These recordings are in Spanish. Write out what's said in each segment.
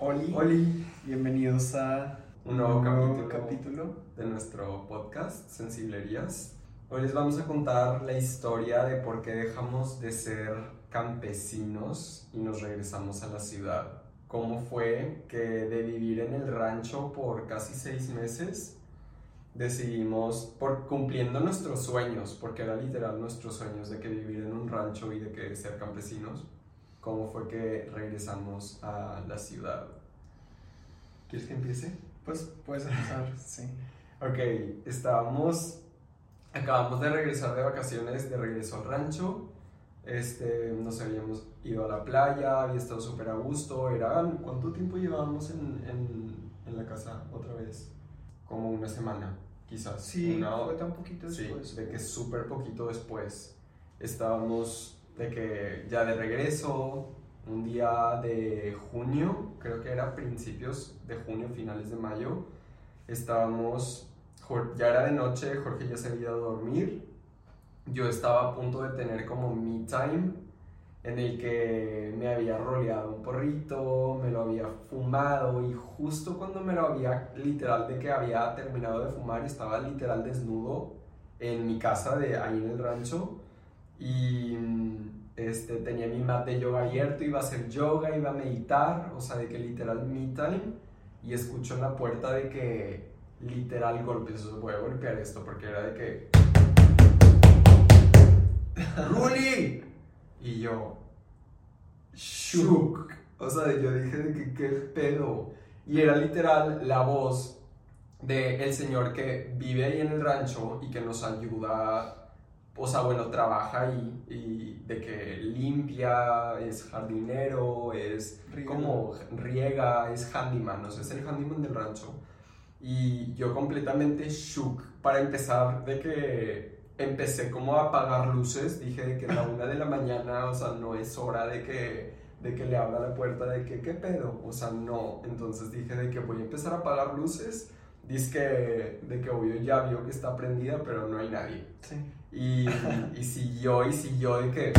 Oli. Oli. Bienvenidos a un nuevo, capítulo, capítulo de nuestro podcast Sensiblerías. Hoy les vamos a contar la historia de por qué dejamos de ser campesinos y nos regresamos a la ciudad. Cómo fue que de vivir en el rancho por casi seis meses decidimos, por cumpliendo nuestros sueños, porque era literal nuestros sueños de que vivir en un rancho y de que ser campesinos, cómo fue que regresamos a la ciudad. ¿Quieres que empiece? Pues puedes empezar, sí. Ok, estábamos, acabamos de regresar de vacaciones, de regreso al rancho. Este, nos habíamos ido a la playa, había estado súper a gusto. Era, ¿Cuánto tiempo llevábamos en, en, en, la casa otra vez? Como una semana, quizás. Sí, fue tan poquito después. Sí, de que súper poquito después. Estábamos de que ya de regreso, un día de junio, creo que era principios de junio, finales de mayo, estábamos, ya era de noche, Jorge ya se había ido a dormir, yo estaba a punto de tener como me time, en el que me había roleado un porrito, me lo había fumado y justo cuando me lo había, literal de que había terminado de fumar, estaba literal desnudo en mi casa de ahí en el rancho y este, tenía mi mat de yoga abierto, iba a hacer yoga, iba a meditar, o sea, de que literal me time, y escucho en la puerta de que literal golpes, voy a golpear esto porque era de que... ¡Ruli! Y yo, shook, o sea, yo dije de que qué pedo, y era literal la voz de el señor que vive ahí en el rancho y que nos ayuda o sea, bueno, trabaja ahí y de que limpia, es jardinero, es como riega, es handyman, o sea, es el handyman del rancho. Y yo completamente shook para empezar de que empecé como a apagar luces, dije de que a la una de la mañana, o sea, no es hora de que, de que le abra la puerta, de que, ¿qué pedo? O sea, no, entonces dije de que voy a empezar a apagar luces, dice que, de que obvio ya vio que está prendida, pero no hay nadie. Sí. Y, y siguió y siguió de que.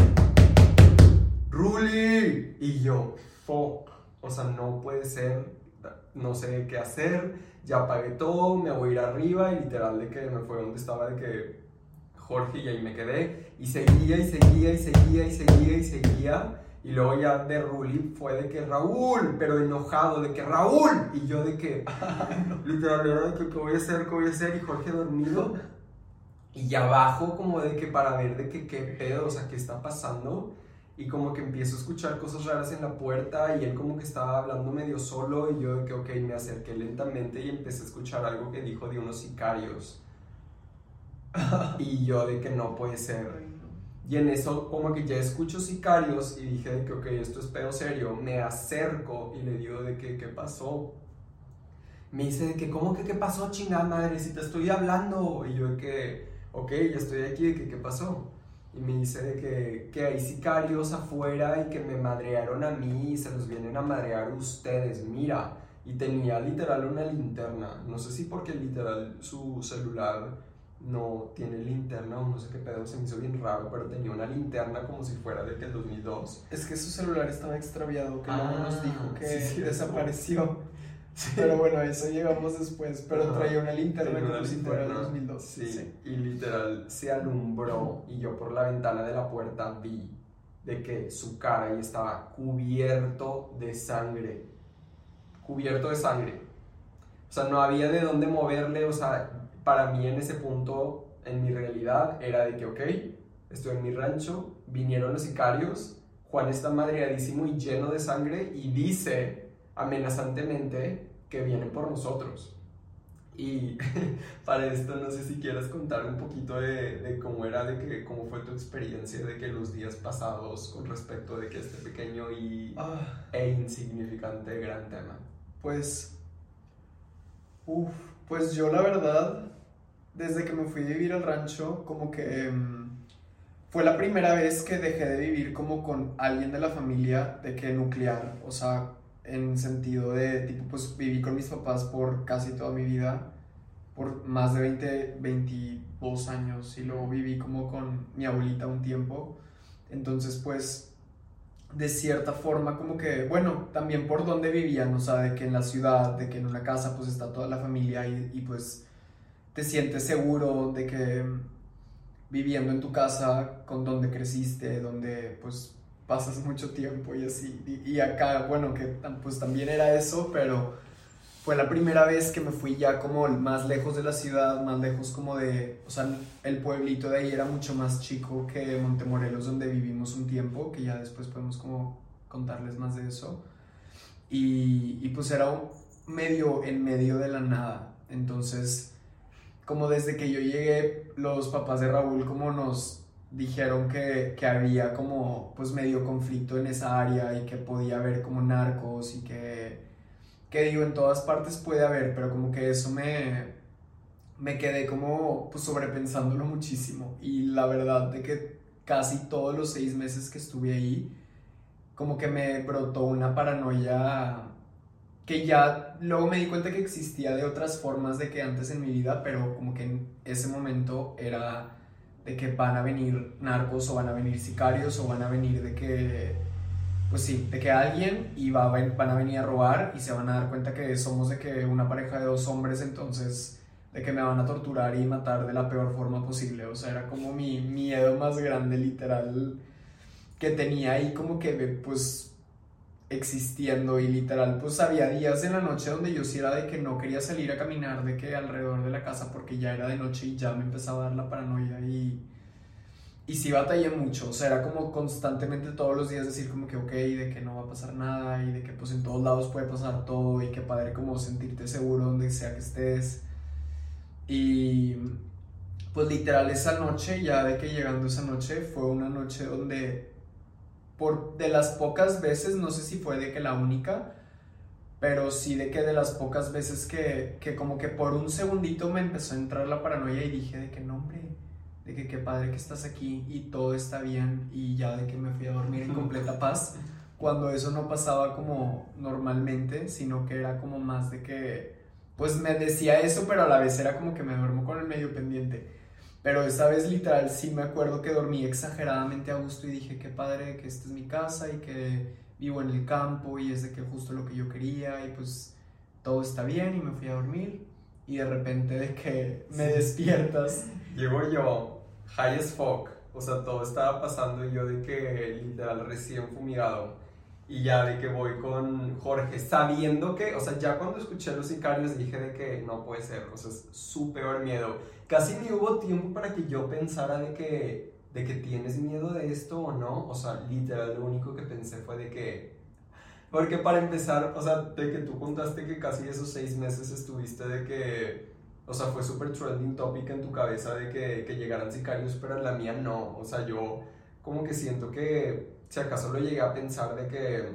¡Ruli! Y yo, fuck. O sea, no puede ser. No sé qué hacer. Ya apagué todo, me voy a ir arriba. Y literal, de que me fue donde estaba, de que Jorge, y ahí me quedé. Y seguía y seguía y seguía y seguía y seguía. Y luego ya de Ruli fue de que Raúl, pero enojado, de que Raúl. Y yo de que, literal, ¿qué voy a hacer? ¿Qué voy a hacer? Y Jorge dormido. Y abajo como de que para ver de que qué pedo, o sea, qué está pasando. Y como que empiezo a escuchar cosas raras en la puerta y él como que estaba hablando medio solo y yo de que, ok, me acerqué lentamente y empecé a escuchar algo que dijo de unos sicarios. y yo de que no puede ser. Y en eso como que ya escucho sicarios y dije de que, ok, esto es pedo serio. Me acerco y le digo de que, ¿qué pasó? Me dice de que, ¿cómo que qué pasó, chingada madre? Si te estoy hablando. Y yo de que ok, ya estoy aquí, ¿qué, qué pasó? Y me dice de que, que hay sicarios afuera y que me madrearon a mí y se los vienen a madrear ustedes, mira. Y tenía literal una linterna, no sé si porque literal su celular no tiene linterna o no sé qué pedo, se me hizo bien raro, pero tenía una linterna como si fuera de que el 2002. Es que su celular estaba extraviado, que no nos dijo que desapareció. Pero bueno, eso llegamos después. Pero traía una linterna como si fuera el 2002. Sí, y literal se alumbró y yo por la ventana de la puerta vi de que su cara ahí estaba cubierto de sangre. Cubierto de sangre. O sea, no había de dónde moverle. O sea, para mí en ese punto, en mi realidad, era de que, ok, estoy en mi rancho, vinieron los sicarios, Juan está madreadísimo y lleno de sangre y dice amenazantemente que vienen por nosotros. Y para esto no sé si quieres contar un poquito de, de, cómo era, de que, cómo fue tu experiencia de que los días pasados con respecto de que este pequeño y, ah. e insignificante gran tema. Pues, uff, pues yo la verdad, desde que me fui a vivir al rancho, como que em, fue la primera vez que dejé de vivir como con alguien de la familia, de que nuclear, o sea, en sentido de, tipo, pues viví con mis papás por casi toda mi vida, por más de 20, 22 años y luego viví como con mi abuelita un tiempo. Entonces, pues, de cierta forma como que, bueno, también por donde vivían, o sea, que en la ciudad, de que en una casa pues está toda la familia y, y pues te sientes seguro de que viviendo en tu casa con donde creciste, donde pues pasas mucho tiempo y así. Y, acá, bueno, que pues también era eso, pero fue la primera vez que me fui ya como más lejos de la ciudad, más lejos como de, o sea, el pueblito de ahí era mucho más chico que Montemorelos donde vivimos un tiempo, que ya después podemos como contarles más de eso. Y, y pues era medio en medio de la nada. Entonces, como desde que yo llegué, los papás de Raúl como nos dijeron que, que, había como pues medio conflicto en esa área y que podía haber como narcos y que, que digo, en todas partes puede haber, pero como que eso me, me quedé como pues sobrepensándolo muchísimo. Y la verdad de que casi todos los seis meses que estuve ahí, como que me brotó una paranoia que ya luego me di cuenta que existía de otras formas de que antes en mi vida, pero como que en ese momento era de que van a venir narcos o van a venir sicarios o van a venir de que, pues sí, de que alguien y va, van a venir a robar y se van a dar cuenta que somos de que una pareja de dos hombres, entonces de que me van a torturar y matar de la peor forma posible. O sea, era como mi miedo más grande, literal, que tenía ahí como que, pues, existiendo y literal pues había días en la noche donde yo sí era de que no quería salir a caminar de que alrededor de la casa porque ya era de noche y ya me empezaba a dar la paranoia y y sí batallé mucho, o sea, era como constantemente todos los días decir como que ok, de que no va a pasar nada y de que pues en todos lados puede pasar todo y que padre como sentirte seguro donde sea que estés. Y pues literal esa noche, ya de que llegando esa noche fue una noche donde por de las pocas veces, no sé si fue de que la única, pero sí de que de las pocas veces que, que como que por un segundito me empezó a entrar la paranoia y dije de que no, hombre, de que qué padre que estás aquí y todo está bien y ya de que me fui a dormir en completa paz, cuando eso no pasaba como normalmente, sino que era como más de que, pues me decía eso, pero a la vez era como que me duermo con el medio pendiente. Pero esa vez literal sí me acuerdo que dormí exageradamente a gusto y dije, qué padre que esta es mi casa y que vivo en el campo y es de que justo lo que yo quería y pues todo está bien y me fui a dormir y de repente de que me despiertas. Llego yo, high as fuck, o sea, todo estaba pasando y yo de que literal recién fumigado y ya de que voy con Jorge, sabiendo que, o sea, ya cuando escuché los sicarios dije de que no puede ser, o sea, es su peor miedo. Casi ni hubo tiempo para que yo pensara de que, de que tienes miedo de esto o no, o sea, literal lo único que pensé fue de que, porque para empezar, o sea, de que tú contaste que casi esos seis meses estuviste de que, o sea, fue súper trending topic en tu cabeza de que, que llegaran sicarios, pero en la mía no, o sea, yo como que siento que si acaso lo llegué a pensar de que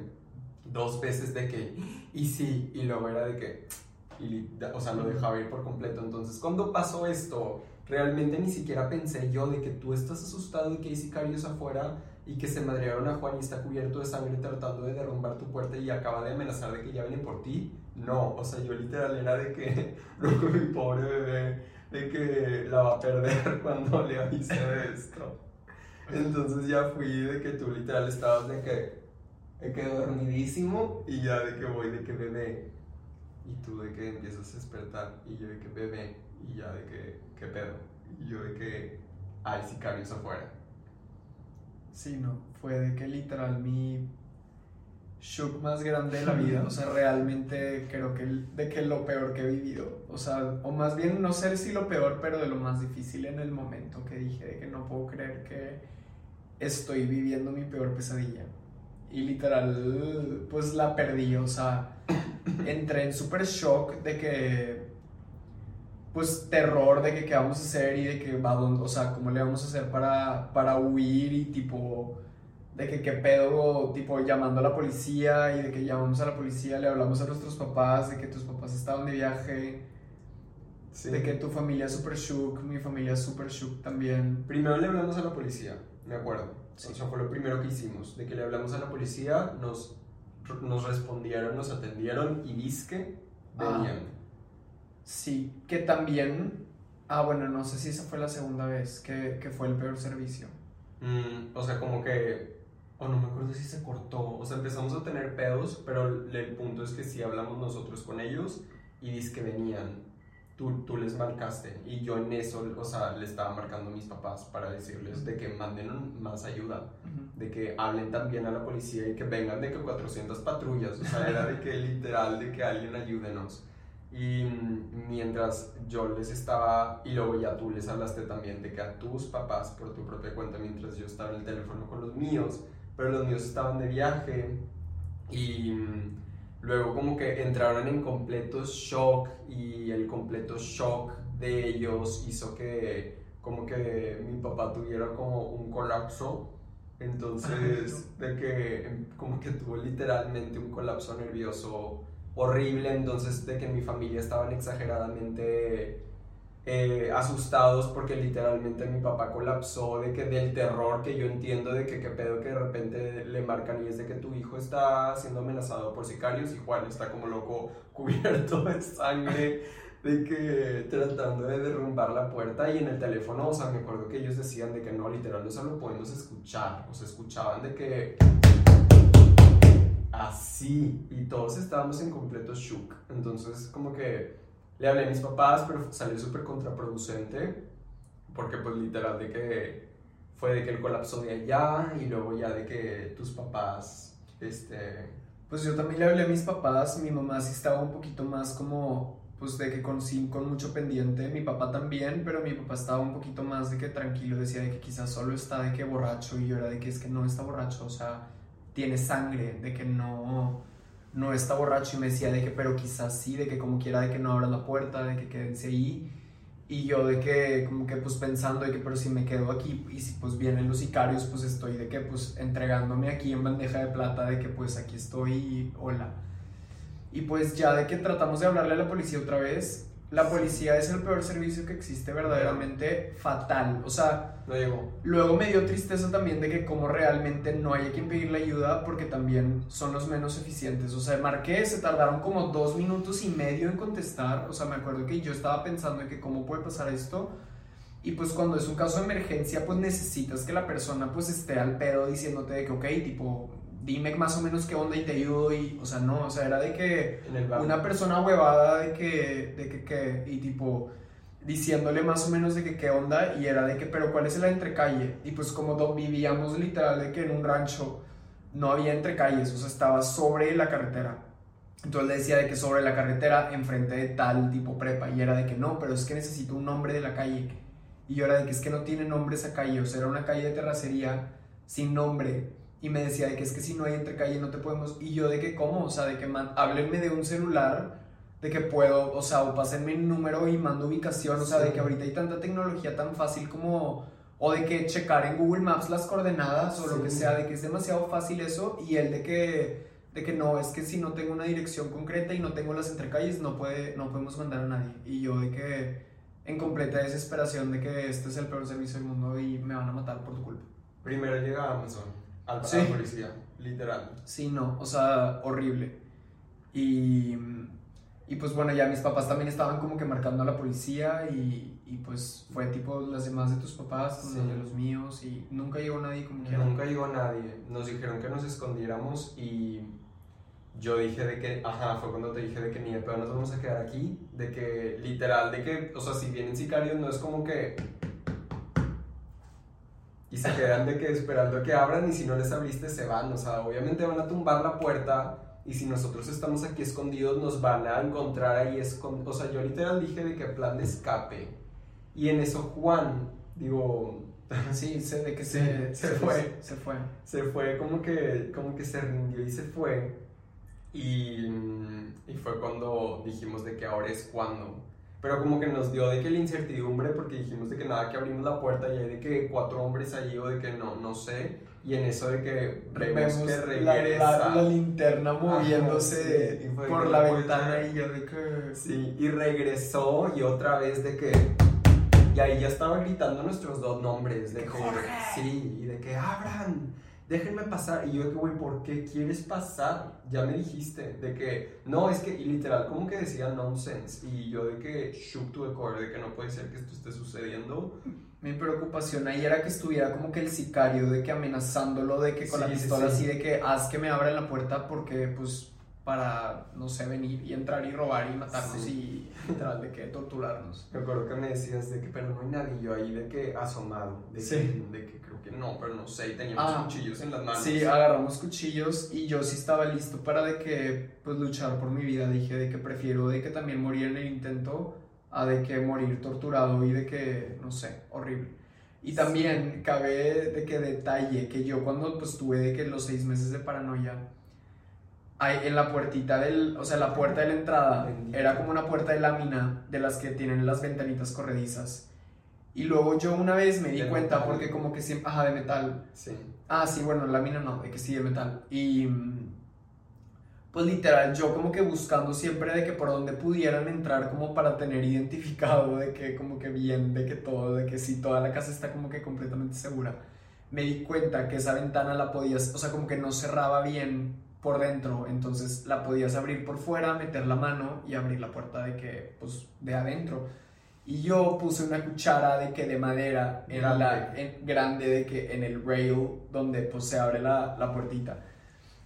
dos veces de que, y sí, y luego era de que, y, o sea, lo dejaba ir por completo. Entonces, cuando pasó esto, realmente ni siquiera pensé yo de que tú estás asustado y que hay sicarios afuera y que se madrearon a Juan y está cubierto de sangre tratando de derrumbar tu puerta y acaba de amenazar de que ya vienen por ti. No, o sea, yo literal era de que, mi pobre bebé, de que la va a perder cuando le avise de esto. Entonces ya fui de que tú literal estabas de que he quedado dormidísimo y ya de que voy de que bebé. Y tú de que empiezas a despertar y yo de que bebé y ya de que qué pedo y yo de que hay sicarios afuera. Sí, no, fue de que literal mi shock más grande de la vida, o sea, realmente creo que de que lo peor que he vivido, o sea, o más bien no sé si lo peor, pero de lo más difícil en el momento que dije de que no puedo creer que estoy viviendo mi peor pesadilla. Y literal, pues la perdí, o sea, entré en super shock de que, pues terror de que qué vamos a hacer y de que va o sea, cómo le vamos a hacer para, para huir y tipo, de que qué pedo, tipo llamando a la policía y de que llamamos a la policía, le hablamos a nuestros papás, de que tus papás estaban de viaje. De que tu familia es super shook, mi familia es super shook también. Primero le hablamos a la policía me acuerdo. Eso fue lo primero que hicimos, de que le hablamos a la policía, nos, nos respondieron, nos atendieron y disque venían. sí, que también, ah bueno, no sé si esa fue la segunda vez que, que fue el peor servicio. Mm, o sea, como que o no me acuerdo si se cortó, o sea, empezamos a tener pedos, pero el punto es que sí hablamos nosotros con ellos y dice que venían, tú, tú les marcaste. Y yo en eso, o sea, le estaba marcando a mis papás para decirles de que manden más ayuda, de que hablen también a la policía y que vengan de que 400 patrullas, o sea, era de que literal, de que alguien ayúdenos. Y mientras yo les estaba, y luego ya tú les hablaste también de que a tus papás por tu propia cuenta, mientras yo estaba en el teléfono con los míos, pero los míos estaban de viaje y luego como que entraron en completo shock y el completo shock de ellos hizo que como que mi papá tuviera como un colapso. Entonces de que como que tuvo literalmente un colapso nervioso horrible, entonces de que mi familia estaban exageradamente eh, asustados porque literalmente mi papá colapsó de que del terror que yo entiendo de que qué pedo que de repente le marcan y es de que tu hijo está siendo amenazado por sicarios y Juan está como loco cubierto de sangre de que tratando de derrumbar la puerta y en el teléfono, o sea, me acuerdo que ellos decían de que no, literal, no se lo podemos escuchar, o sea, escuchaban de que así y todos estábamos en completo shock. Entonces, como que le hablé a mis papás, pero salió súper contraproducente porque pues literal de que fue de que el colapso de allá y luego ya de que tus papás, este... Pues yo también le hablé a mis papás, mi mamá sí estaba un poquito más como, pues de que con, con mucho pendiente, mi papá también, pero mi papá estaba un poquito más de que tranquilo, decía de que quizás solo está de que borracho y yo era de que es que no está borracho, o sea, tiene sangre, de que no, no está borracho y me decía de que, pero quizás sí, de que como quiera, de que no abra la puerta, de que quédense ahí. Y yo de que, como que pues pensando de que, pero si me quedo aquí y si pues vienen los sicarios, pues estoy de que pues entregándome aquí en bandeja de plata, de que pues aquí estoy y hola. Y pues ya de que tratamos de hablarle a la policía otra vez, la policía es el peor servicio que existe, verdaderamente fatal. O sea, luego me dio tristeza también de que como realmente no hay a quien pedirle ayuda porque también son los menos eficientes. O sea, marqué, se tardaron como dos minutos y medio en contestar. O sea, me acuerdo que yo estaba pensando de que cómo puede pasar esto. Y pues cuando es un caso de emergencia, pues necesitas que la persona pues esté al pedo diciéndote de que, ok, tipo, dime más o menos qué onda y te ayudo y, o sea, no, o sea, era de que una persona huevada de que, de que, que, y tipo, diciéndole más o menos de que qué onda y era de que, pero ¿cuál es la entrecalle? Y pues como vivíamos literal de que en un rancho no había entrecalles, o sea, estaba sobre la carretera. Entonces le decía de que sobre la carretera, enfrente de tal tipo prepa, y era de que no, pero es que necesito un nombre de la calle. Y yo era de que es que no tiene nombre esa calle, o sea, era una calle de terracería sin nombre y me decía de que es que si no hay entre calle no te podemos, y yo de que cómo, o sea, de que háblenme de un celular, de que puedo, o sea, o pásenme el número y mando ubicación, o sea, de que ahorita hay tanta tecnología tan fácil como, o de que checar en Google Maps las coordenadas o lo que sea, de que es demasiado fácil eso, y el de que, de que no, es que si no tengo una dirección concreta y no tengo las entrecalles, no, puede, no podemos mandar a nadie, y yo de que en completa desesperación de que este es el peor servicio del mundo y me van a matar por tu culpa. Primero llega Amazon al sí. la policía, literal. Sí, no, o sea, horrible. Y, y pues bueno, ya mis papás también estaban como que marcando a la policía y, y pues fue tipo las demás de tus papás, sí. de los míos y nunca llegó nadie como que... Nunca llegó nadie. Nos dijeron que nos escondiéramos y yo dije de que, ajá, fue cuando te dije de que ni de pedo nos vamos a quedar aquí, de que literal, de que, o sea, si vienen sicarios no es como que y se quedan de que esperando que abran y si no les abriste se van, o sea, obviamente van a tumbar la puerta y si nosotros estamos aquí escondidos nos van a encontrar ahí escondidos, o sea, yo literal dije de que plan de escape. Y en eso Juan, digo, sí, sé de que se, se, fue, se fue, se fue como que, como que se rindió y se fue. Y, y fue cuando dijimos de que ahora es cuando pero como que nos dio de que la incertidumbre porque dijimos de que nada que abrimos la puerta y hay de que cuatro hombres allí o de que no, no sé, y en eso de que vemos, que regresa. La, linterna moviéndose por la ventana y yo de que... Sí, y regresó y otra vez de que... Y ahí ya estaba gritando nuestros dos nombres, de que... Sí, y de que abran déjenme pasar. Y yo de que, güey, ¿por qué quieres pasar? Ya me dijiste, de que, no, es que, y literal, como que decía nonsense. Y yo de que, shook to the core, de que no puede ser que esto esté sucediendo. Mi preocupación ahí era que estuviera como que el sicario de que amenazándolo de que con la sí, pistola sí. así de que haz que me abran la puerta porque pues para no sé venir y entrar y robar y matarnos Sí. y literal de que torturarnos. Me acuerdo que me decías de que, pero no hay nadie, yo ahí de que asomado, de, Sí. que, de que creo que no, pero no sé, y teníamos Ah. cuchillos en las manos. Sí, agarramos cuchillos y yo sí estaba listo para de que pues luchar por mi vida. Dije de que prefiero de que también morir en el intento a de que morir torturado y de que no sé, horrible. Y también cabe de que detalle que yo cuando pues tuve de que los seis meses de paranoia hay en la puertita del, o sea, la puerta de la entrada Bendito. era como una puerta de lámina de las que tienen las ventanitas corredizas. Y luego yo una vez me di De cuenta metal. porque como que siempre, ajá, de metal. Sí. Ah, sí, bueno, lámina no, de que sí, de metal. Y mm, pues literal, yo como que buscando siempre de que por donde pudieran entrar como para tener identificado de que como que bien, de que todo, de que sí, toda la casa está como que completamente segura. Me di cuenta que esa ventana la podías, o sea, como que no cerraba bien por dentro, entonces la podías abrir por fuera, meter la mano y abrir la puerta de que, pues, de adentro. Y yo puse una cuchara de que de madera, era la en- grande de que en el rail donde pues se abre la, la puertita.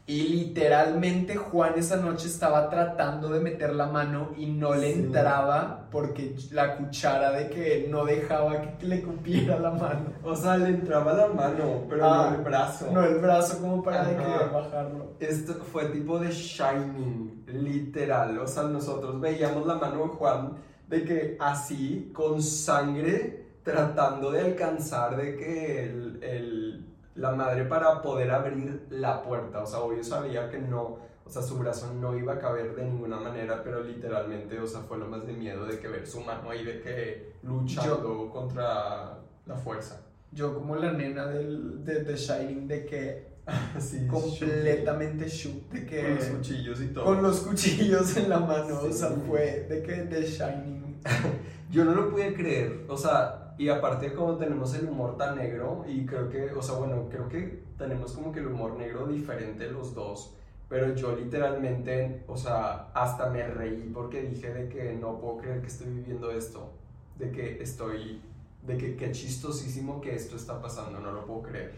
Y literalmente Juan esa noche estaba tratando de meter la mano y no le Sí. entraba porque la cuchara de que no dejaba que le cupiera la mano. O sea, le entraba la mano, pero Ah, no el brazo. No el brazo como para de que bajarlo. Esto fue tipo de Shining, literal. O sea, nosotros veíamos la mano de Juan de que así, con sangre, tratando de alcanzar de que el, el- la madre para poder abrir la puerta. O sea, obvio sabía que no, o sea, su brazo no iba a caber de ninguna manera, pero literalmente, o sea, fue lo más de miedo de que ver su mano ahí de que luchando contra la fuerza. Yo como la nena del, de The Shining de que Así, completamente shook, de que... con los cuchillos y todo. con los cuchillos en la mano, o sea, Sí. fue de que The Shining. Yo no lo pude creer, o sea, y aparte como tenemos el humor tan negro, y creo que, o sea, bueno, creo que tenemos como que el humor negro diferente los dos, pero yo literalmente, o sea, hasta me reí porque dije de que no puedo creer que estoy viviendo esto, de que estoy, de que qué chistosísimo que esto está pasando, no lo puedo creer.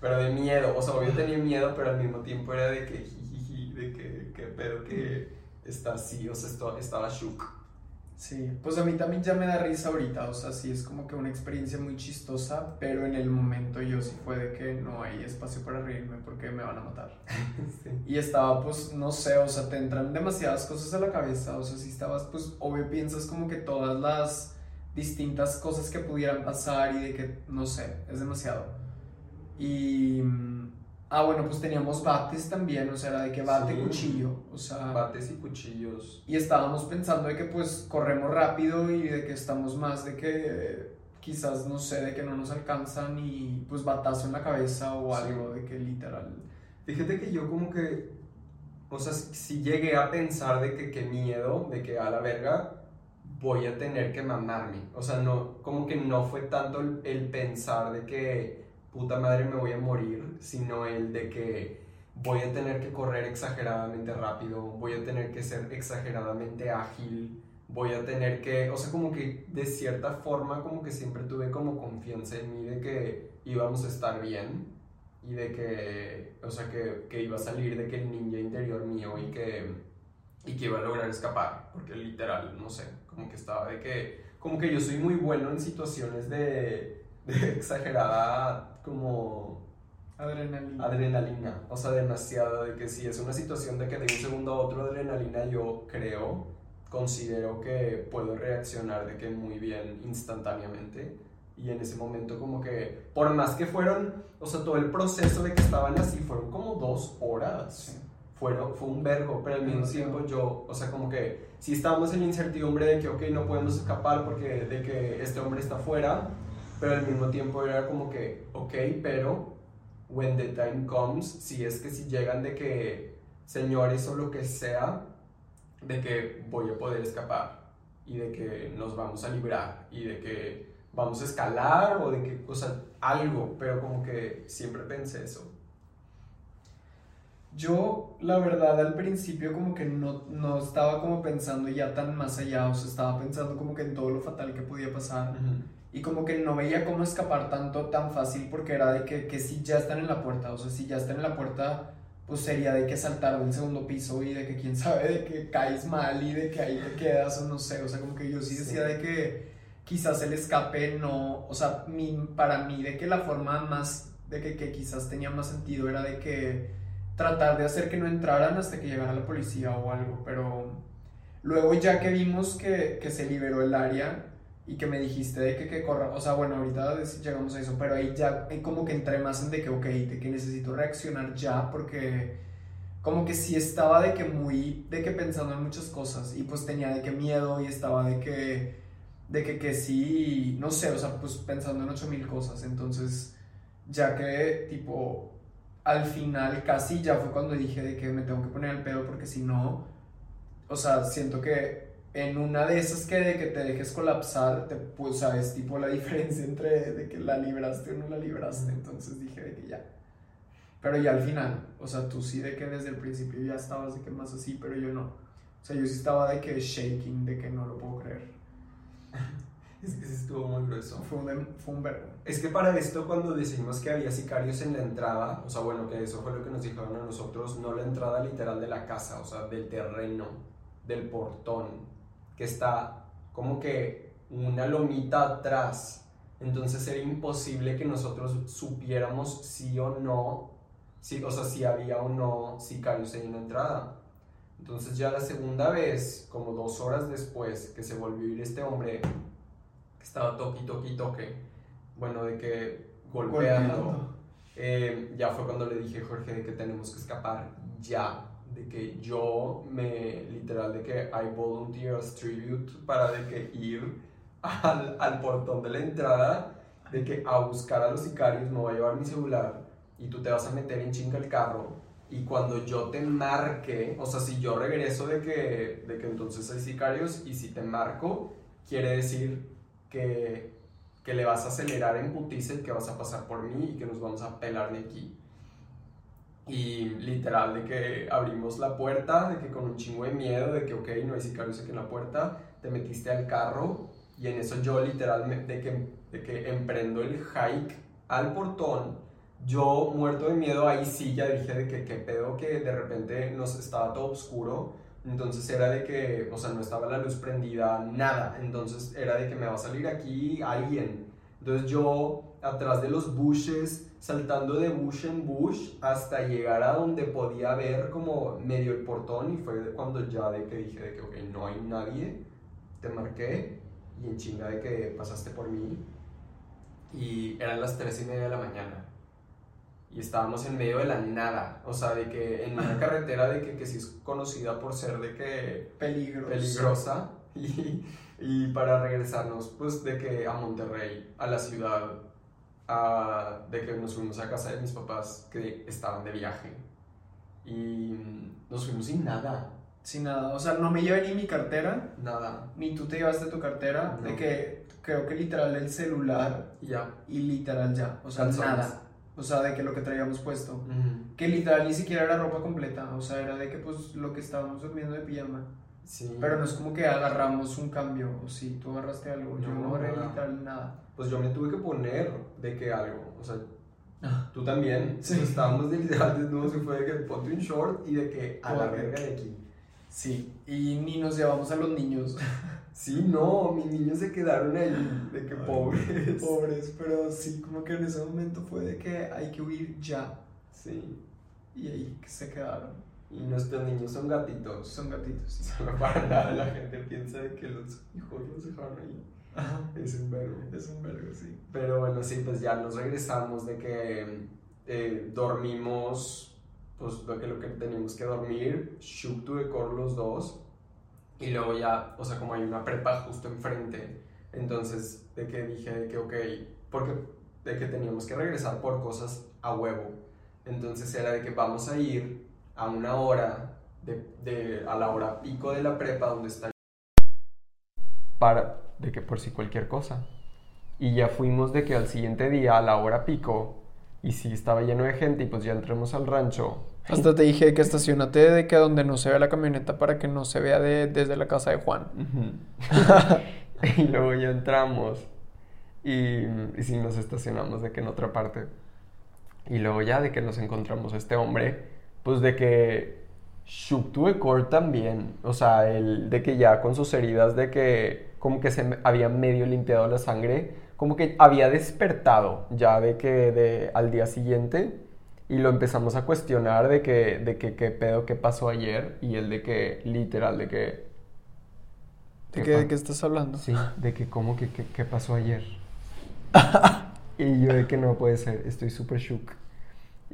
Pero de miedo, o sea, obvio tenía miedo, pero al mismo tiempo era de que jijiji, de que, que pedo que está así, o sea, esto- estaba shook. Sí, pues a mí también ya me da risa ahorita, o sea, sí es como que una experiencia muy chistosa, pero en el momento yo sí fue de que no hay espacio para reírme porque me van a matar. Sí. Y estaba pues, no sé, o sea, te entran demasiadas cosas a la cabeza, o sea, si estabas pues, obvio piensas como que todas las distintas cosas que pudieran pasar y de que, no sé, es demasiado. Y... Ah, bueno, pues teníamos bates también, o sea, era de que bate, Sí. cuchillo, o sea... Bates y cuchillos. Y estábamos pensando de que pues corremos rápido y de que estamos más de que eh, quizás, no sé, de que no nos alcanzan y pues batazo en la cabeza o Sí. algo, de que literal... Fíjate que yo como que, o sea, si llegué a pensar de que qué miedo, de que a la verga voy a tener que mamarme. O sea, no, como que no fue tanto el, el pensar de que puta madre me voy a morir, sino el de que voy a tener que correr exageradamente rápido, voy a tener que ser exageradamente ágil, voy a tener que, o sea, como que de cierta forma como que siempre tuve como confianza en mí de que íbamos a estar bien y de que, o sea, que, que iba a salir de que el ninja interior mío y que, y que iba a lograr escapar, porque literal, no sé, como que estaba de que, como que yo soy muy bueno en situaciones de, de exagerada como Adrenalina. adrenalina, o sea, demasiado, de que si es una situación de que de un segundo a otro adrenalina, yo creo, considero que puedo reaccionar de que muy bien instantáneamente. Y en ese momento como que, por más que fueron, o sea, todo el proceso de que estaban así, fueron como dos horas. Sí. Fueron, fue un vergo, pero al mismo tiempo yo, o sea, como que si estábamos en la incertidumbre de que, ok, no podemos escapar porque de que este hombre está fuera, pero al mismo tiempo era como que, ok, pero when the time comes, si es que si llegan de que señores o lo que sea, de que voy a poder escapar y de que nos vamos a librar y de que vamos a escalar o de que, o sea, algo, pero como que siempre pensé eso. Yo, la verdad, al principio como que no, no estaba como pensando ya tan más allá, o sea, estaba pensando como que en todo lo fatal que podía pasar. Y como que no veía cómo escapar tanto tan fácil porque era de que, que si ya están en la puerta, o sea, si ya están en la puerta, pues sería de que saltar del segundo piso y de que quién sabe de que caes mal y de que ahí te quedas o no sé, o sea, como que yo sí decía de que quizás el escape no, o sea, mi, para mí de que la forma más, de que, que quizás tenía más sentido era de que tratar de hacer que no entraran hasta que llegara la policía o algo, pero luego ya que vimos que, que se liberó el área, y que me dijiste de que, que corra, o sea, bueno, ahorita llegamos a eso, pero ahí ya como que entré más en de que, ok, de que necesito reaccionar ya porque como que sí estaba de que muy, de que pensando en muchas cosas y pues tenía de que miedo y estaba de que, de que, que sí, no sé, o sea, pues pensando en ocho mil cosas, entonces ya que tipo al final casi ya fue cuando dije de que me tengo que poner el pedo porque si no, o sea, siento que en una de esas que de que te dejes colapsar, te, pues sabes tipo la diferencia entre de que la libraste o no la libraste, entonces dije de que ya. Pero ya al final, o sea, tú sí de que desde el principio ya estabas de que más así, pero yo no. O sea, yo sí estaba de que shaking, de que no lo puedo creer. es que sí estuvo muy grueso. Fue un, fue un verbo. Es que para esto cuando decimos que había sicarios en la entrada, o sea, bueno, que eso fue lo que nos dijeron a nosotros, no la entrada literal de la casa, o sea, del terreno, del portón, que está como que una lomita atrás. Entonces era imposible que nosotros supiéramos si o no, si, o sea, si había o no sicarios en la entrada. Entonces ya la segunda vez, como dos horas después que se volvió a ir este hombre, que estaba toqui, toqui, toque, bueno, de que golpeando, eh, ya fue cuando le dije, Jorge, de que tenemos que escapar ya de que yo me, literal, de que I volunteer as tribute para de que ir al, al portón de la entrada, de que a buscar a los sicarios me voy a llevar mi celular y tú te vas a meter en chinga el carro y cuando yo te marque, o sea, si yo regreso de que, de que entonces hay sicarios y si te marco, quiere decir que, que le vas a acelerar en putiza y que vas a pasar por mí y que nos vamos a pelar de aquí. Y literal, de que abrimos la puerta, de que con un chingo de miedo, de que, ok, no hay sicarios aquí en la puerta, te metiste al carro y en eso yo literalmente, de que, de que emprendo el hike al portón, yo muerto de miedo, ahí sí ya dije de que qué pedo, que de repente nos estaba todo oscuro, entonces era de que, o sea, no estaba la luz prendida, nada, entonces era de que me va a salir aquí alguien. Entonces yo, atrás de los bushes, saltando de bush en bush hasta llegar a donde podía ver como medio el portón y fue cuando ya de que dije de que ok, no hay nadie, te marqué y en chinga de que pasaste por mí. Y eran las tres y media de la mañana y estábamos en medio de la nada, o sea, de que en una carretera de que, que sí es conocida por ser de que peligrosa, peligrosa. Y, y para regresarnos pues de que a Monterrey, a la ciudad de que nos fuimos a casa de mis papás que estaban de viaje y nos fuimos sin nada. Sin nada, o sea, no me llevé ni mi cartera. Nada. Ni tú te llevaste tu cartera. De que creo que literal el celular. Ya. Y literal ya. O sea, nada. O sea, de que lo que traíamos puesto. Que literal ni siquiera era ropa completa. O sea, era de que pues lo que estábamos durmiendo de pijama. Sí. Pero no es como que agarramos un cambio. O si tú agarraste algo. yo no agarré literal nada pues yo me tuve que poner de que algo, o sea, ah. tú también, sí. Pues, estábamos de literal desnudos y fue de que ponte un short y de que a la verga de aquí. Sí, y ni nos llevamos a los niños. Sí, no, mis niños se quedaron ahí, de que pobres. Pobres, pero sí, como que en ese momento fue de que hay que huir ya. Sí. Y ahí se quedaron. Y nuestros niños son gatitos. Son gatitos. Sí. Solo para nada la gente piensa de que los hijos los dejaron ahí. Es un verbo. Es un verbo, sí. Pero bueno, sí, pues ya nos regresamos de que eh, dormimos, pues lo que, lo que teníamos que dormir, shoot to the core los dos, y luego ya, o sea, como hay una prepa justo enfrente, entonces de que dije de que, ok, porque de que teníamos que regresar por cosas a huevo, entonces era de que vamos a ir a una hora, de, de a la hora pico de la prepa donde está para de que por si cualquier cosa. Y ya fuimos de que al siguiente día a la hora pico y si estaba lleno de gente y pues ya entremos al rancho. Hasta te dije que estacionate de que donde no se vea la camioneta para que no se vea de, desde la casa de Juan. y luego ya entramos Y, y sí, nos estacionamos de que en otra parte. Y luego ya de que nos encontramos a este hombre, pues de que the core también. O sea, el de que ya con sus heridas, de que como que se había medio limpiado la sangre, como que había despertado ya de que de, al día siguiente y lo empezamos a cuestionar de que, de que qué pedo, qué pasó ayer y el de que literal, de que... ¿De qué, de qué estás hablando? Sí, de que cómo que qué pasó ayer. y yo de que no puede ser, estoy súper shook.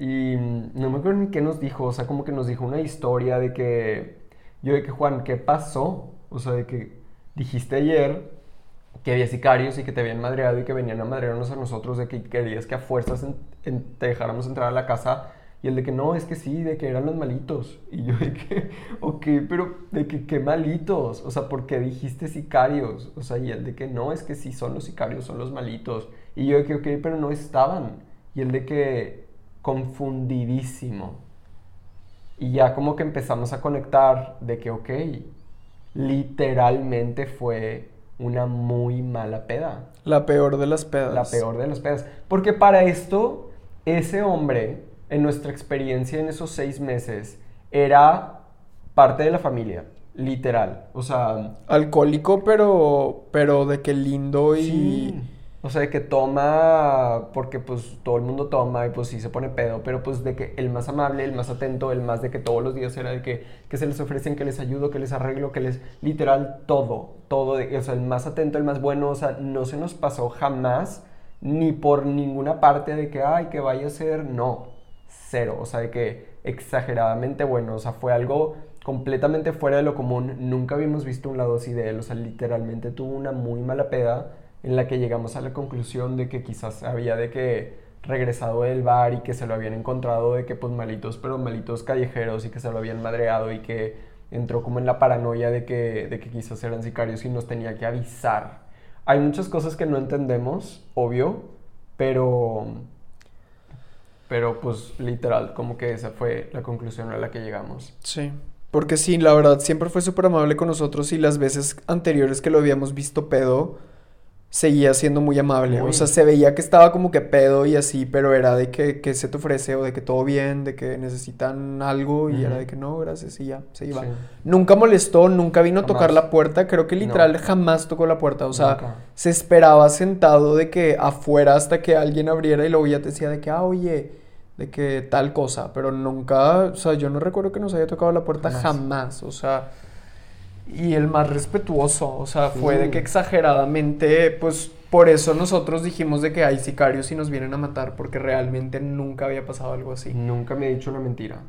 Y no me acuerdo ni qué nos dijo, o sea, como que nos dijo una historia de que, yo de que Juan, ¿qué pasó? O sea, de que dijiste ayer que había sicarios y que te habían madreado y que venían a madrearnos a nosotros, de que querías que a fuerzas te dejáramos entrar a la casa. Y el de que no, es que sí, de que eran los malitos. Y yo de que, ok, pero de que qué malitos. O sea, ¿por qué dijiste sicarios? O sea, y el de que no, es que sí son los sicarios, son los malitos. Y yo de que, ok, pero no estaban. Y el de que confundidísimo. Y ya como que empezamos a conectar de que, ok, literalmente fue una muy mala peda. La peor de las pedas. La peor de las pedas. Porque para esto, ese hombre, en nuestra experiencia en esos seis meses, era parte de la familia, literal. O sea... Alcohólico, pero, pero de qué lindo y... O sea, de que toma, porque pues todo el mundo toma y pues sí se pone pedo, pero pues de que el más amable, el más atento, el más de que todos los días era de que, que se les ofrecen, que les ayudo, que les arreglo, que les, literal, todo, todo, de, o sea, el más atento, el más bueno, o sea, no se nos pasó jamás, ni por ninguna parte de que, ay, que vaya a ser, no, cero, o sea, de que exageradamente bueno, o sea, fue algo completamente fuera de lo común, nunca habíamos visto un lado así de él, o sea, literalmente tuvo una muy mala peda, en la que llegamos a la conclusión de que quizás había de que regresado del bar y que se lo habían encontrado de que pues malitos, pero malitos callejeros y que se lo habían madreado y que entró como en la paranoia de que, de que quizás eran sicarios y nos tenía que avisar. Hay muchas cosas que no entendemos, obvio, pero pero pues literal, como que esa fue la conclusión a la que llegamos. Sí, porque sí, la verdad, siempre fue súper amable con nosotros y las veces anteriores que lo habíamos visto pedo, seguía siendo muy amable. O sea, se veía que estaba como que pedo y así, pero era de que, que se te ofrece o de que todo bien, de que necesitan algo y era de que no, gracias y ya, se iba. Nunca molestó, nunca vino a tocar la puerta, creo que literal jamás tocó la puerta, o sea, se esperaba sentado de que afuera hasta que alguien abriera y luego ya te decía de que, ah, oye, de que tal cosa, pero nunca, o sea, yo no recuerdo que nos haya tocado la puerta jamás o sea y el más respetuoso, o sea, fue de que exageradamente, pues por eso nosotros dijimos de que hay sicarios y nos vienen a matar, porque realmente nunca había pasado algo así. Nunca me he dicho una mentira.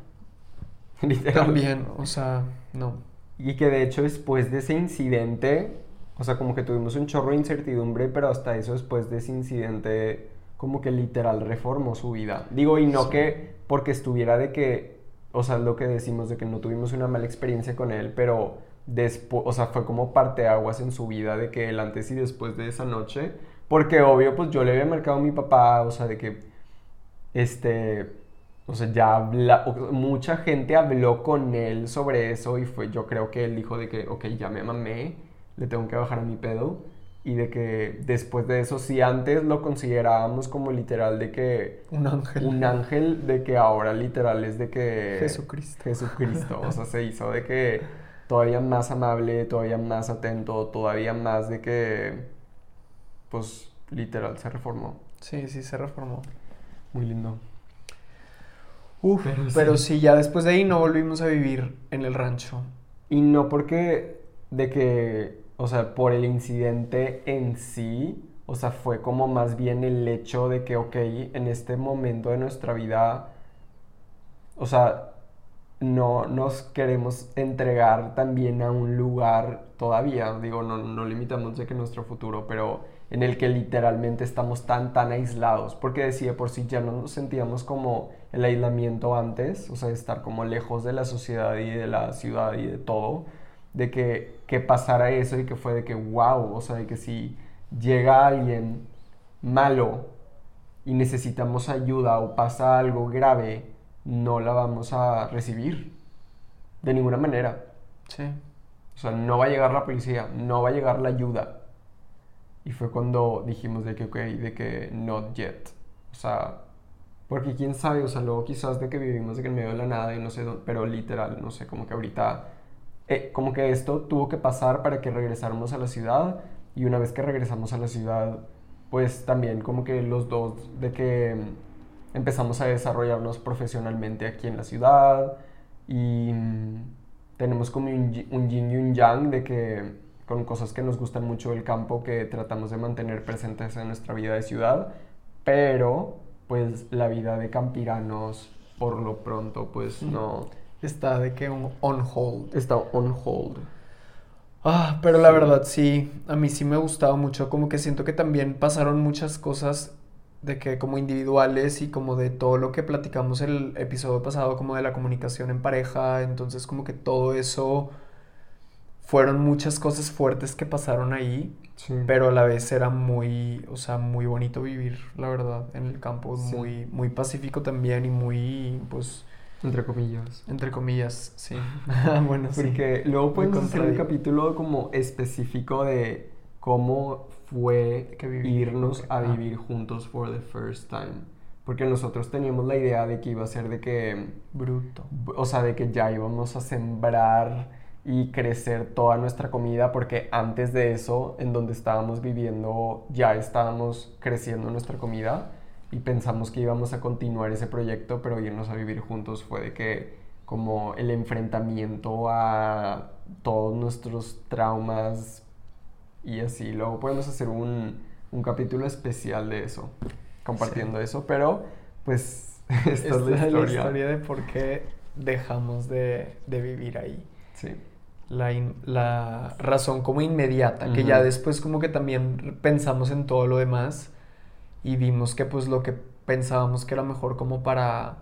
También, o sea, no. Y que de hecho después de ese incidente, o sea, como que tuvimos un chorro de incertidumbre, pero hasta eso después de ese incidente, como que literal reformó su vida. Digo, y no que porque estuviera de que, o sea, lo que decimos de que no tuvimos una mala experiencia con él, pero después, o sea, fue como parte aguas en su vida de que el antes y después de esa noche, porque obvio, pues yo le había marcado a mi papá, o sea, de que, este, o sea, ya mucha gente habló con él sobre eso y fue, yo creo que él dijo de que, ok, ya me mamé, le tengo que bajar a mi pedo. Y de que después de eso, si antes lo considerábamos como literal de que... Un ángel. Un ángel, de que ahora literal es de que... Jesucristo. Jesucristo. O sea, se hizo de que todavía más amable, todavía más atento, todavía más de que, pues, literal, se reformó. Sí, sí, se reformó. Muy lindo. Uf, pero, sí. ya después de ahí no volvimos a vivir en el rancho. Y no porque de que, o sea, por el incidente en sí, o sea, fue como más bien el hecho de que, ok, en este momento de nuestra vida, o sea, no nos queremos entregar también a un lugar todavía, digo, no, no limitamos de que nuestro futuro, pero en el que literalmente estamos tan, tan aislados, porque decía por sí ya no nos sentíamos como el aislamiento antes, o sea, estar como lejos de la sociedad y de la ciudad y de todo, de que, que pasara eso y que fue de que, wow, o sea, de que si llega alguien malo y necesitamos ayuda o pasa algo grave, no la vamos a recibir. De ninguna manera. Sí. O sea, no va a llegar la policía, no va a llegar la ayuda. Y fue cuando dijimos de que, ok, de que not yet. O sea, porque quién sabe, o sea, luego quizás de que vivimos de que en medio de la nada y no sé, dónde, pero literal, no sé, como que ahorita, eh, como que esto tuvo que pasar para que regresáramos a la ciudad y una vez que regresamos a la ciudad, pues también como que los dos de que empezamos a desarrollarnos profesionalmente aquí en la ciudad y mm, tenemos como un, yi- un yin y un yang de que con cosas que nos gustan mucho del campo que tratamos de mantener presentes en nuestra vida de ciudad, pero pues la vida de campiranos por lo pronto pues no Está de que on hold. está on hold. Ah, pero la verdad sí, a mí sí me ha gustado mucho, como que siento que también pasaron muchas cosas de que como individuales y como de todo lo que platicamos el episodio pasado, como de la comunicación en pareja, entonces como que todo eso fueron muchas cosas fuertes que pasaron ahí, Sí. pero a la vez era muy, o sea, muy bonito vivir, la verdad, en el campo, Sí. muy, muy pacífico también y muy, pues, entre comillas. entre comillas, sí. bueno, sí. Porque luego podemos hacer un capítulo como específico de cómo fue Que irnos a vivir juntos for the first time. Porque nosotros teníamos la idea de que iba a ser de que, Bruto. o sea, de que ya íbamos a sembrar y crecer toda nuestra comida, porque antes de eso, en donde estábamos viviendo, ya estábamos creciendo nuestra comida y pensamos que íbamos a continuar ese proyecto, pero irnos a vivir juntos fue de que como el enfrentamiento a todos nuestros traumas y así. Luego podemos hacer un, un capítulo especial de eso, compartiendo eso, pero pues esta, Esta es la historia. historia de por qué dejamos de, de vivir ahí. Sí. La, in- la razón como inmediata, que ya después como que también pensamos en todo lo demás y vimos que pues lo que pensábamos que era mejor como para,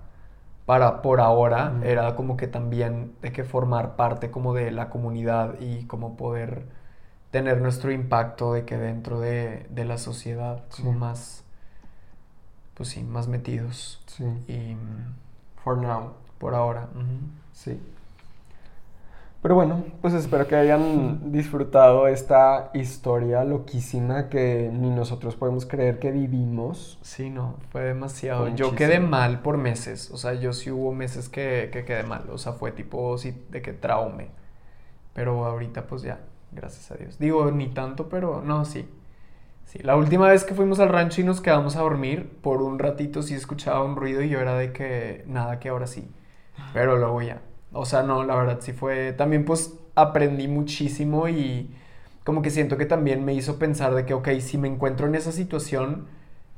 para por ahora era como que también de que formar parte como de la comunidad y como poder tener nuestro impacto de que dentro de, de la sociedad como Sí. más, pues sí, más metidos. Sí. Y For now. por ahora. Sí. Pero bueno, pues espero que hayan disfrutado esta historia loquísima que ni nosotros podemos creer que vivimos. Sí, no, fue demasiado. Fue Yo quedé mal por meses. O sea, yo sí hubo meses que, que quedé mal. O sea, fue tipo sí, de que traume. Pero ahorita pues ya, gracias a Dios. Digo, ni tanto, pero no, sí. Sí, la última vez que fuimos al rancho y nos quedamos a dormir, por un ratito sí escuchaba un ruido y yo era de que nada, que ahora sí. Pero luego ya. O sea, no, la verdad sí fue. También pues aprendí muchísimo y como que siento que también me hizo pensar de que, ok, si me encuentro en esa situación,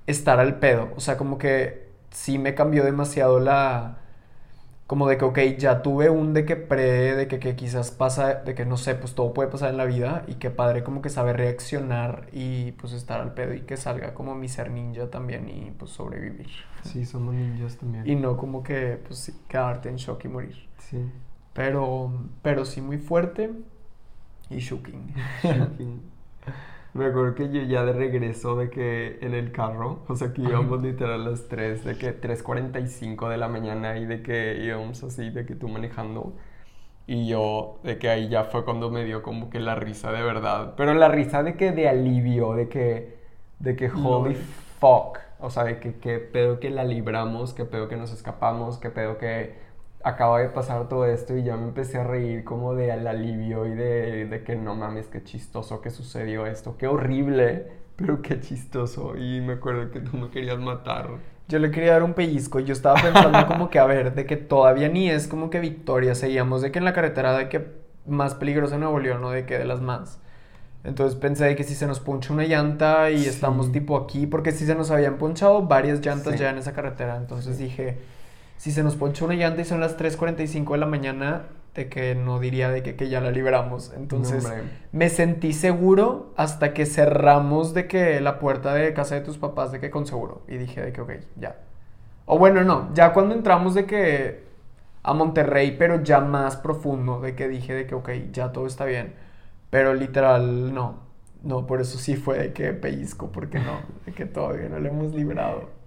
estar al pedo. O sea, como que sí me cambió demasiado la... Como de que, ok, ya tuve un de que pre, de que, que quizás pasa, de que no sé, pues todo puede pasar en la vida y que padre como que sabe reaccionar y pues estar al pedo y que salga como mi ser ninja también y pues sobrevivir. Sí, somos ninjas también. Y no como que, pues sí, quedarte en shock y morir. Sí. Pero, pero sí muy fuerte y shocking. Shocking. Me acuerdo que yo ya de regreso de que en el carro, o sea que íbamos literal a las 3, de que 3.45 de la mañana y de que íbamos así, de que tú manejando. Y yo, de que ahí ya fue cuando me dio como que la risa de verdad. Pero la risa de que de alivio, de que, de que holy Lol. fuck. O sea, de que qué pedo que la libramos, qué pedo que nos escapamos, qué pedo que acaba de pasar todo esto y ya me empecé a reír como de al alivio y de, de que no mames, qué chistoso que sucedió esto, qué horrible, pero qué chistoso. Y me acuerdo que tú me querías matar. Yo le quería dar un pellizco y yo estaba pensando como que, a ver, de que todavía ni es como que Victoria, seguíamos de que en la carretera de que más peligrosa Nuevo León, no de que de las más. Entonces pensé de que si se nos poncha una llanta y Sí. estamos tipo aquí, porque si se nos habían ponchado varias llantas Sí. ya en esa carretera, entonces dije, si se nos poncha una llanta y son las 3.45 de la mañana, de que no diría de que, que ya la libramos. Entonces No, me sentí seguro hasta que cerramos de que la puerta de casa de tus papás de que con seguro. Y dije de que, ok, ya. O bueno, no, ya cuando entramos de que a Monterrey, pero ya más profundo, de que dije de que, ok, ya todo está bien. Pero literal, no. No, por eso sí fue de que pellizco, porque no, de que todavía no lo hemos librado.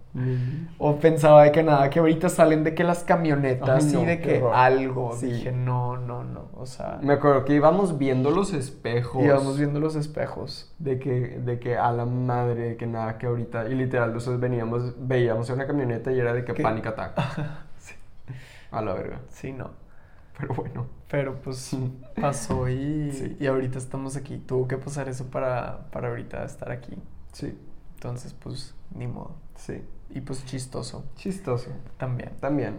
O pensaba de que nada, que ahorita salen de que las camionetas Ay, no, y de que horror. algo. Sí. Dije, no, no, no. O sea, Me acuerdo que íbamos viendo los espejos. íbamos viendo los espejos. De que, de que a la madre, que nada, que ahorita. Y literal, nosotros veníamos, veíamos una camioneta y era de que ¿Qué? panic attack. Sí. A la verga. Sí, no. Pero bueno. Pero pues pasó y, Sí. y ahorita estamos aquí. Tuvo que pasar eso para, para ahorita estar aquí. Sí, Entonces, pues, ni modo. sí. Y pues chistoso Chistoso. también. También.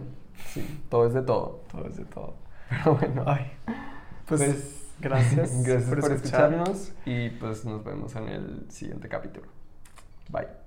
Sí, todo es de todo. Todo es de todo. Pero bueno. Ay. Pues, Pues, gracias, Gracias por, escuchar. escucharnos y pues nos vemos en el siguiente capítulo. Bye.